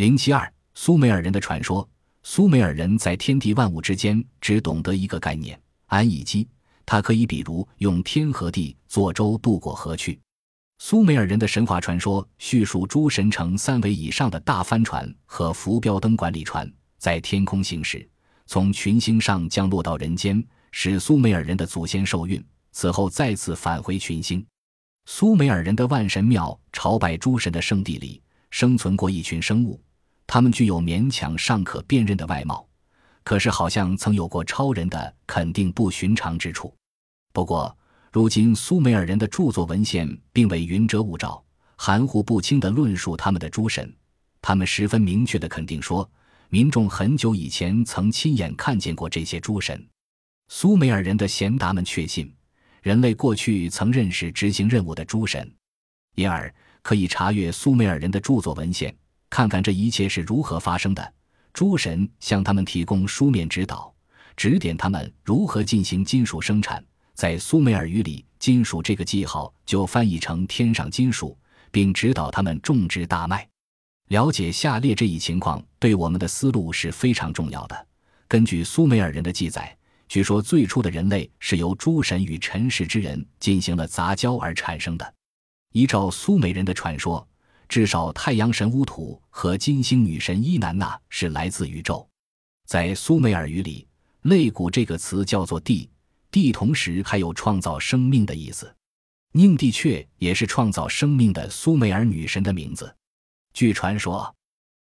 零七二苏美尔人的传说。苏美尔人在天地万物之间只懂得一个概念——安逸机。它可以比如用天和地做舟渡过河去。苏美尔人的神话传说叙述诸神乘三维以上的大帆船和浮标灯管理船在天空行驶，从群星上降落到人间，使苏美尔人的祖先受孕，此后再次返回群星。苏美尔人的万神庙朝拜诸神的圣地里，生存过一群生物，他们具有勉强尚可辨认的外貌，可是好像曾有过超人的肯定不寻常之处。不过，如今苏美尔人的著作文献并未云遮雾罩、含糊不清地论述他们的诸神，他们十分明确地肯定说，民众很久以前曾亲眼看见过这些诸神。苏美尔人的贤达们确信，人类过去曾认识执行任务的诸神，因而可以查阅苏美尔人的著作文献，看看这一切是如何发生的。诸神向他们提供书面指导，指点他们如何进行金属生产。在苏美尔语里，“金属”这个记号就翻译成“天上金属”，并指导他们种植大麦。了解下列这一情况，对我们的思路是非常重要的。根据苏美尔人的记载，据说最初的人类是由诸神与尘世之人进行了杂交而产生的。依照苏美人的传说，至少太阳神乌土和金星女神伊南娜是来自宇宙。在苏美尔语里，“肋骨”这个词叫做“地”。地同时还有创造生命的意思，宁地雀也是创造生命的苏美尔女神的名字。据传说，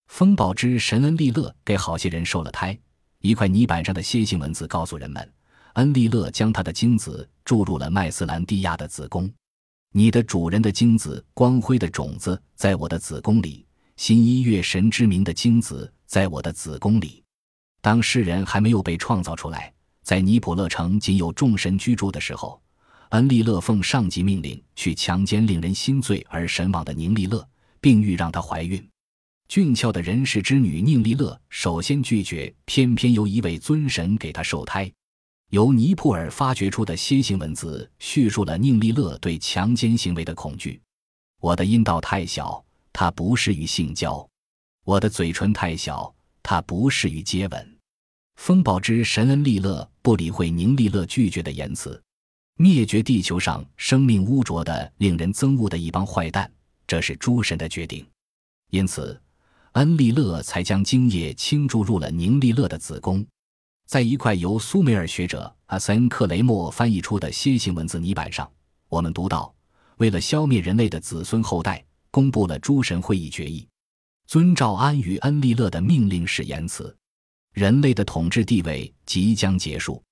风暴之神恩利勒给好些人受了胎。一块泥板上的楔形文字告诉人们，恩利勒将他的精子注入了麦斯兰蒂亚的子宫。你的主人的精子，光辉的种子，在我的子宫里；新一月神之名的精子，在我的子宫里。当世人还没有被创造出来。在尼普勒城仅有众神居住的时候，恩利勒奉上级命令去强奸令人心醉而神往的宁利勒，并欲让她怀孕。俊俏的人世之女宁利勒首先拒绝，偏偏由一位尊神给她受胎。由尼普尔发掘出的楔形文字叙述了宁利勒对强奸行为的恐惧：我的阴道太小，它不适于性交；我的嘴唇太小，它不适于接吻。风暴之神恩利勒不理会宁利勒拒绝的言辞，灭绝地球上生命污浊的、令人憎恶的一帮坏蛋，这是诸神的决定。因此，恩利勒才将精液倾注入了宁利勒的子宫。在一块由苏美尔学者阿森克雷默翻译出的楔形文字泥板上，我们读到：为了消灭人类的子孙后代，公布了诸神会议决议，遵照安与恩利勒的命令式言辞。人类的统治地位即将结束，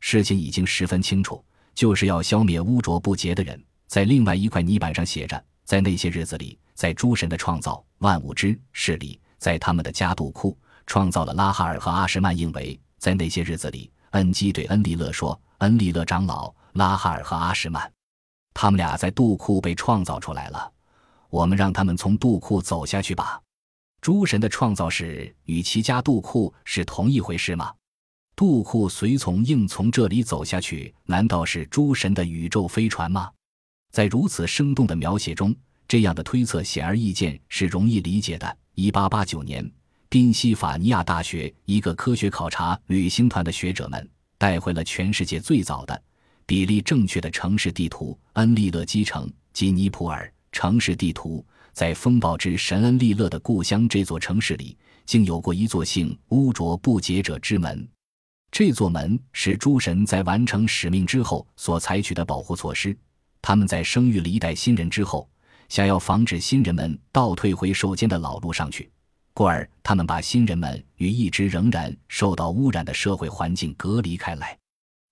事情已经十分清楚，就是要消灭污浊不洁的人。在另外一块泥板上写着：在那些日子里，在诸神的创造万物之势力，在他们的家杜库创造了拉哈尔和阿什曼。应为在那些日子里，恩基对恩利勒说：“恩利勒长老，拉哈尔和阿什曼，他们俩在杜库被创造出来了，我们让他们从杜库走下去吧。”诸神的创造史与其家杜库是同一回事吗？杜库随从硬从这里走下去，难道是诸神的宇宙飞船吗？在如此生动的描写中，这样的推测显而易见，是容易理解的。一八八九年，宾夕法尼亚大学一个科学考察旅行团的学者们带回了全世界最早的比例正确的城市地图——恩利勒基城及尼普尔城市地图。在风暴之神恩利勒的故乡这座城市里，竟有过一座姓污浊不洁者之门。这座门是诸神在完成使命之后所采取的保护措施。他们在生育了一代新人之后，想要防止新人们倒退回受监的老路上去，故而他们把新人们与一直仍然受到污染的社会环境隔离开来。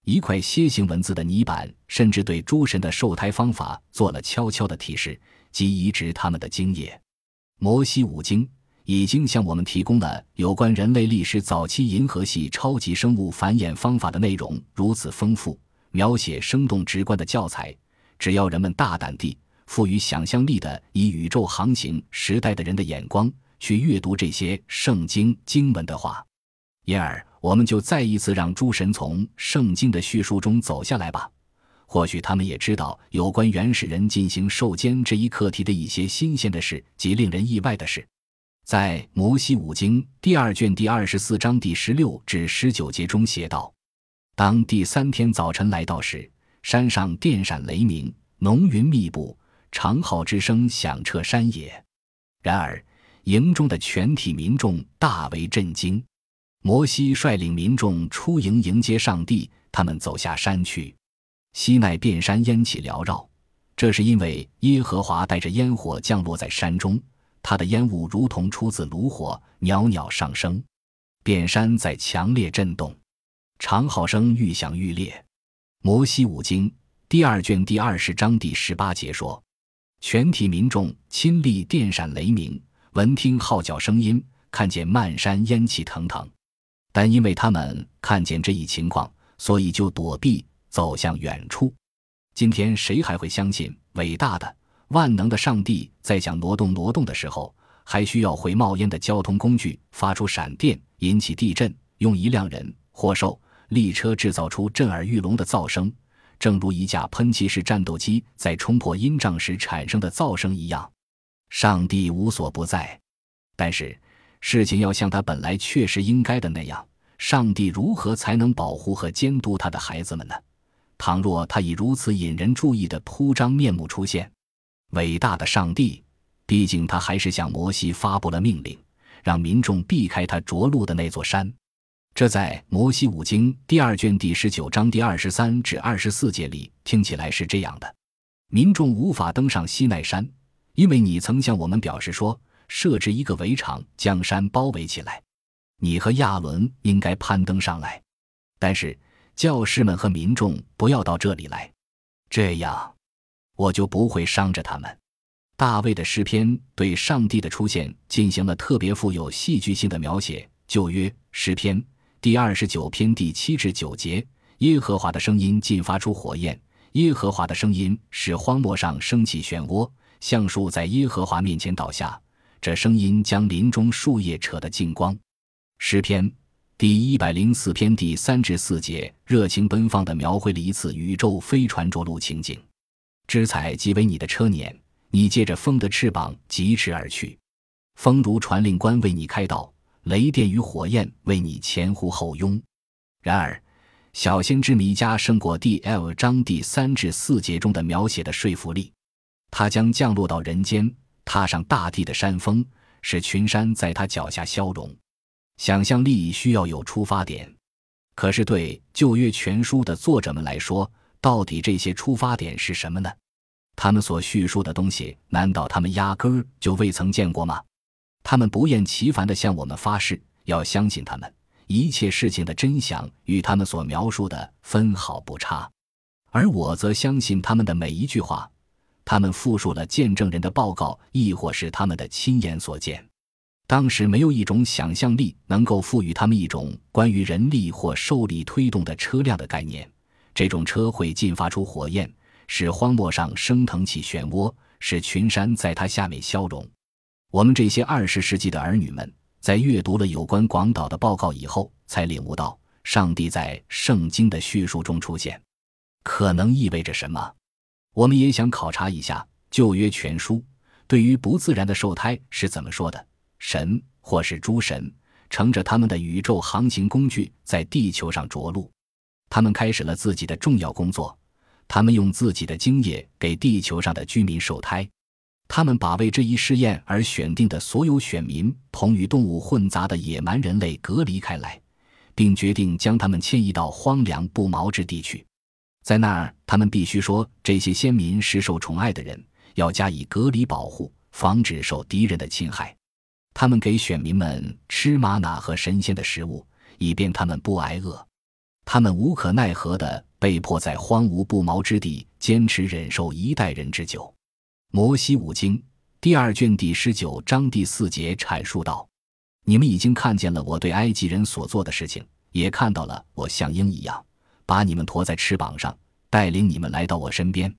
一块楔形文字的泥板，甚至对诸神的受胎方法做了悄悄的提示。及移植他们的精液，摩西五经已经向我们提供了有关人类历史早期银河系超级生物繁衍方法的内容，如此丰富、描写生动直观的教材，只要人们大胆地、富于想象力的以宇宙航行时代的人的眼光去阅读这些圣经经文的话，因而我们就再一次让诸神从圣经的叙述中走下来吧。或许他们也知道有关原始人进行受监这一课题的一些新鲜的事及令人意外的事。在《摩西五经》第二卷第二十四章第十六至十九节中写道：“当第三天早晨来到时，山上电闪雷鸣，浓云密布，长号之声响彻山野。然而营中的全体民众大为震惊。摩西率领民众出营迎接上帝，他们走下山去。西奈遍山烟气缭绕，这是因为耶和华带着烟火降落在山中。”他的烟雾如同出自炉火，袅袅上升，遍山在强烈震动，长号声愈响愈烈。摩西五经第二卷第二十章第十八节说：“全体民众亲历电闪雷鸣，闻听号角声音，看见漫山烟气腾腾。但因为他们看见这一情况，所以就躲避，走向远处。今天谁还会相信伟大的？”万能的上帝在想挪动挪动的时候，还需要会冒烟的交通工具发出闪电，引起地震，用一辆人、或兽、力车制造出震耳欲聋的噪声，正如一架喷气式战斗机在冲破音障时产生的噪声一样。上帝无所不在，但是事情要像他本来确实应该的那样，上帝如何才能保护和监督他的孩子们呢？倘若他以如此引人注意的铺张面目出现？伟大的上帝，毕竟他还是向摩西发布了命令，让民众避开他着陆的那座山。这在《摩西五经》第二卷第十九章第二十三至二十四节里听起来是这样的：民众无法登上西奈山，因为你曾向我们表示说，设置一个围场将山包围起来。你和亚伦应该攀登上来，但是教师们和民众不要到这里来，这样。我就不会伤着他们。大卫的诗篇对上帝的出现进行了特别富有戏剧性的描写。旧约诗篇第二十九篇第七至九节：耶和华的声音进发出火焰，耶和华的声音使荒漠上升起漩涡，橡树在耶和华面前倒下，这声音将林中树叶扯得净光。诗篇第一百零四篇第三至四节，热情奔放地描绘了一次宇宙飞船着陆情景。之彩即为你的车辇，你借着风的翅膀疾驰而去，风如传令官为你开道，雷电与火焰为你前呼后拥。然而，小先知弥迦胜过第 L 章第三至四节中的描写的说服力。他将降落到人间，踏上大地的山峰，使群山在他脚下消融。想象力需要有出发点，可是对旧约全书的作者们来说，到底这些出发点是什么呢？他们所叙述的东西，难道他们压根儿就未曾见过吗？他们不厌其烦地向我们发誓，要相信他们一切事情的真相与他们所描述的分毫不差，而我则相信他们的每一句话。他们复述了见证人的报告，亦或是他们的亲眼所见。当时没有一种想象力能够赋予他们一种关于人力或受力推动的车辆的概念。这种车会进发出火焰，使荒漠上升腾起漩涡，使群山在它下面消融。我们这些二十世纪的儿女们，在阅读了有关广岛的报告以后，才领悟到上帝在圣经的叙述中出现，可能意味着什么。我们也想考察一下旧约全书对于不自然的受胎是怎么说的：神或是诸神乘着他们的宇宙航行工具在地球上着陆。他们开始了自己的重要工作，他们用自己的精液给地球上的居民受胎，他们把为这一试验而选定的所有选民同与动物混杂的野蛮人类隔离开来，并决定将他们迁移到荒凉不毛之地去，在那儿，他们必须说这些先民是受宠爱的人，要加以隔离保护，防止受敌人的侵害。他们给选民们吃玛瑙和神仙的食物，以便他们不挨饿。他们无可奈何地被迫在荒芜不毛之地坚持忍受一代人之久。摩西五经第二卷第十九章第四节阐述道：“你们已经看见了我对埃及人所做的事情，也看到了我像鹰一样把你们驮在翅膀上，带领你们来到我身边。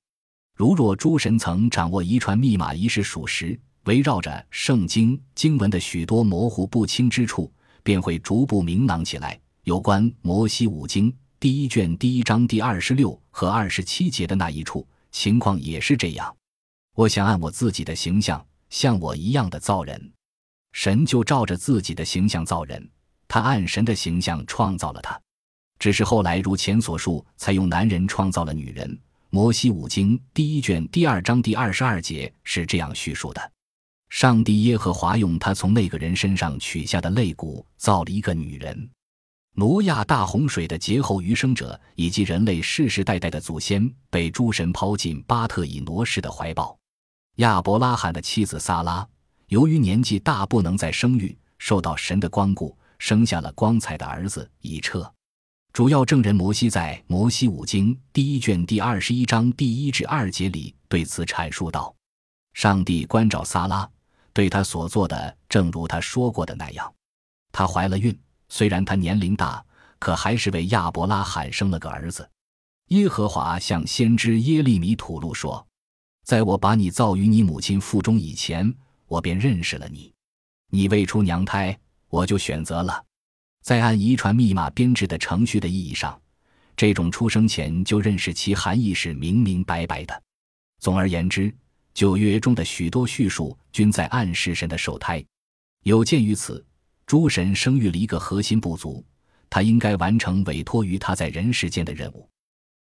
如若诸神曾掌握遗传密码一事属实，围绕着圣经经文的许多模糊不清之处，便会逐步明朗起来。”有关摩西五经第一卷第一章第二十六和二十七节的那一处情况也是这样。我想按我自己的形象，像我一样的造人。神就照着自己的形象造人，他按神的形象创造了他。只是后来如前所述，才用男人创造了女人。摩西五经第一卷第二章第二十二节是这样叙述的：上帝耶和华用他从那个人身上取下的肋骨造了一个女人。挪亚大洪水的劫后余生者，以及人类世世代代的祖先，被诸神抛进巴特以挪士的怀抱。亚伯拉罕的妻子萨拉，由于年纪大，不能再生育，受到神的光顾，生下了光彩的儿子以彻。主要证人摩西在《摩西五经》第一卷第二十一章第一至二节里对此阐述道：“上帝关照萨拉，对他所做的，正如他说过的那样，她怀了孕。”虽然他年龄大，可还是为亚伯拉罕生了个儿子。耶和华向先知耶利米吐露说：“在我把你造于你母亲腹中以前，我便认识了你。你未出娘胎，我就选择了。在按遗传密码编制的程序的意义上，这种出生前就认识其含义是明明白白的。总而言之，九月中的许多叙述均在暗示神的受胎。有鉴于此。”诸神生育了一个核心部族，他应该完成委托于他在人世间的任务。